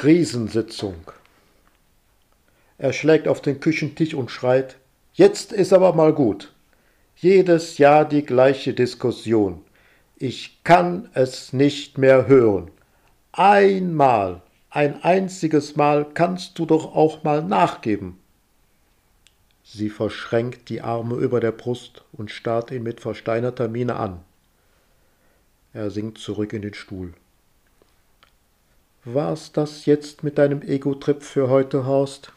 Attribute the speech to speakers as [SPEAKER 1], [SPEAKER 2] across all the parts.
[SPEAKER 1] Krisensitzung. Er schlägt auf den Küchentisch und schreit, Jetzt ist aber mal gut. Jedes Jahr die gleiche Diskussion. Ich kann es nicht mehr hören. Einmal, ein einziges Mal kannst du doch auch mal nachgeben. Sie verschränkt die Arme über der Brust und starrt ihn mit versteinerter Miene an. Er sinkt zurück in den Stuhl. War's das jetzt mit deinem Ego-Trip für heute, Horst?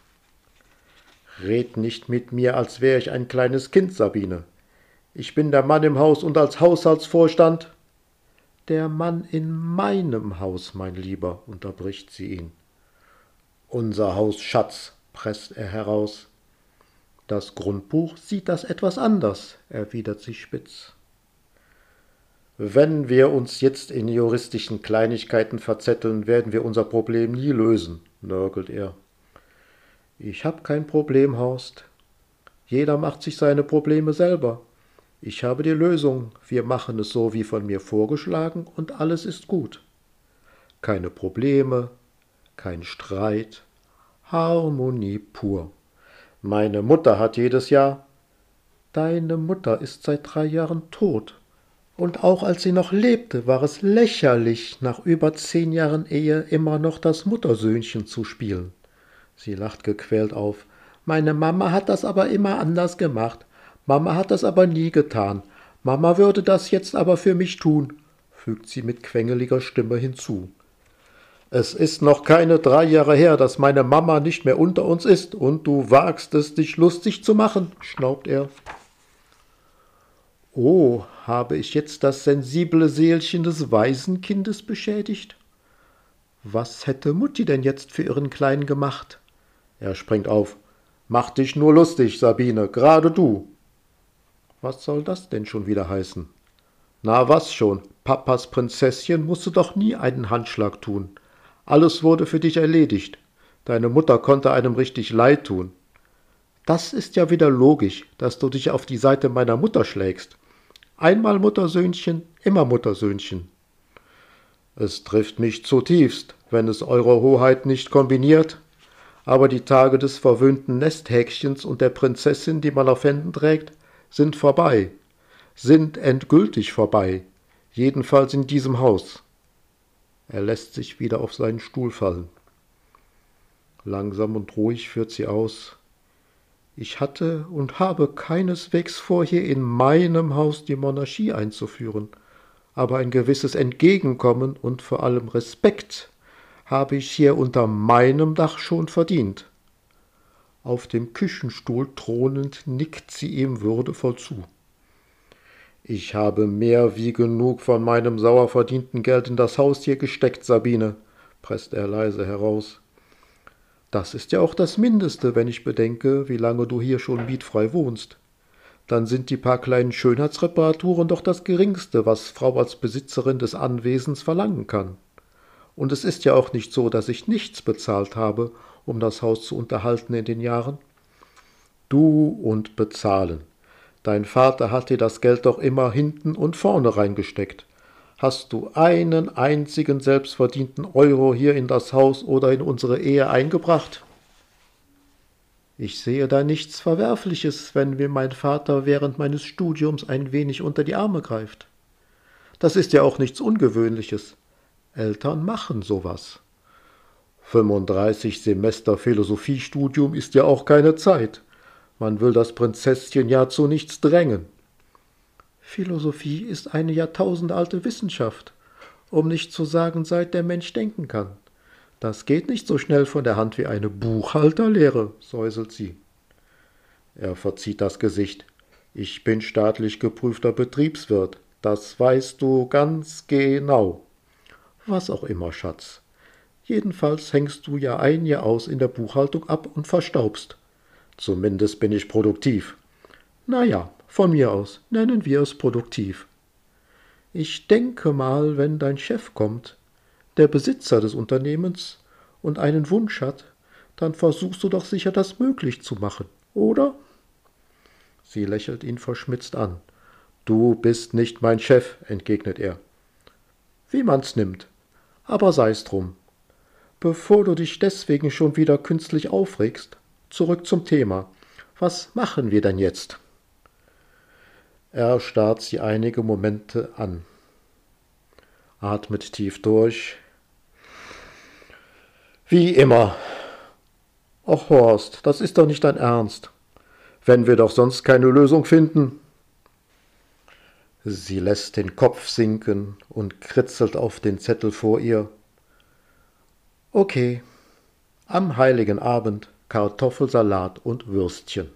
[SPEAKER 1] Red nicht mit mir, als wäre ich ein kleines Kind, Sabine. Ich bin der Mann im Haus und als Haushaltsvorstand. Der Mann in meinem Haus, mein Lieber, unterbricht sie ihn. Unser Haus, Schatz, presst er heraus. Das Grundbuch sieht das etwas anders, erwidert sie spitz. Wenn wir uns jetzt in juristischen Kleinigkeiten verzetteln, werden wir unser Problem nie lösen, nörgelt er. Ich hab kein Problem, Horst. Jeder macht sich seine Probleme selber. Ich habe die Lösung. Wir machen es so wie von mir vorgeschlagen und alles ist gut. Keine Probleme, kein Streit, Harmonie pur. Meine Mutter hat jedes Jahr. Deine Mutter ist seit drei Jahren tot, und auch als sie noch lebte, war es lächerlich, nach über zehn Jahren Ehe immer noch das Muttersöhnchen zu spielen. Sie lacht gequält auf. Meine Mama hat das aber immer anders gemacht. Mama hat das aber nie getan. Mama würde das jetzt aber für mich tun, fügt sie mit quengeliger Stimme hinzu. Es ist noch keine drei Jahre her, dass meine Mama nicht mehr unter uns ist, und du wagst es, dich lustig zu machen, schnaubt er. Oh, habe ich jetzt das sensible Seelchen des Waisenkindes beschädigt? Was hätte Mutti denn jetzt für ihren Kleinen gemacht? Er springt auf. Mach dich nur lustig, Sabine, gerade du. Was soll das denn schon wieder heißen? Na was schon, Papas Prinzesschen musste doch nie einen Handschlag tun. Alles wurde für dich erledigt. Deine Mutter konnte einem richtig leid tun. Das ist ja wieder logisch, dass du dich auf die Seite meiner Mutter schlägst. Einmal Muttersöhnchen, immer Muttersöhnchen. Es trifft mich zutiefst, wenn es Eure Hoheit nicht kombiniert, aber die Tage des verwöhnten Nesthäkchens und der Prinzessin, die man auf Händen trägt, sind vorbei, sind endgültig vorbei, jedenfalls in diesem Haus. Er lässt sich wieder auf seinen Stuhl fallen. Langsam und ruhig führt sie aus. Ich hatte und habe keineswegs vor, hier in meinem Haus die Monarchie einzuführen, aber ein gewisses Entgegenkommen und vor allem Respekt habe ich hier unter meinem Dach schon verdient. Auf dem Küchenstuhl thronend nickt sie ihm würdevoll zu. Ich habe mehr wie genug von meinem sauer verdienten Geld in das Haus hier gesteckt, Sabine, presst er leise heraus. Das ist ja auch das Mindeste, wenn ich bedenke, wie lange du hier schon mietfrei wohnst. Dann sind die paar kleinen Schönheitsreparaturen doch das Geringste, was Frau als Besitzerin des Anwesens verlangen kann. Und es ist ja auch nicht so, dass ich nichts bezahlt habe, um das Haus zu unterhalten in den Jahren. Du und bezahlen. Dein Vater hat dir das Geld doch immer hinten und vorne reingesteckt. Hast du einen einzigen selbstverdienten Euro hier in das Haus oder in unsere Ehe eingebracht? Ich sehe da nichts Verwerfliches, wenn mir mein Vater während meines Studiums ein wenig unter die Arme greift. Das ist ja auch nichts Ungewöhnliches. Eltern machen sowas. 35 Semester Philosophiestudium ist ja auch keine Zeit. Man will das Prinzesschen ja zu nichts drängen. Philosophie ist eine jahrtausendalte Wissenschaft, um nicht zu sagen, seit der Mensch denken kann. Das geht nicht so schnell von der Hand wie eine Buchhalterlehre, säuselt sie. Er verzieht das Gesicht. Ich bin staatlich geprüfter Betriebswirt. Das weißt du ganz genau. Was auch immer, Schatz. Jedenfalls hängst du ja ein Jahr aus in der Buchhaltung ab und verstaubst. Zumindest bin ich produktiv. Na ja, von mir aus nennen wir es produktiv. Ich denke mal, wenn dein Chef kommt, der Besitzer des Unternehmens, und einen Wunsch hat, dann versuchst du doch sicher das möglich zu machen, oder? Sie lächelt ihn verschmitzt an. Du bist nicht mein Chef, entgegnet er. Wie man's nimmt. Aber sei's drum. Bevor du dich deswegen schon wieder künstlich aufregst, zurück zum Thema. Was machen wir denn jetzt? Er starrt sie einige Momente an, atmet tief durch. Wie immer. Ach Horst, das ist doch nicht dein Ernst. Wenn wir doch sonst keine Lösung finden. Sie lässt den Kopf sinken und kritzelt auf den Zettel vor ihr. Okay, am heiligen Abend Kartoffelsalat und Würstchen.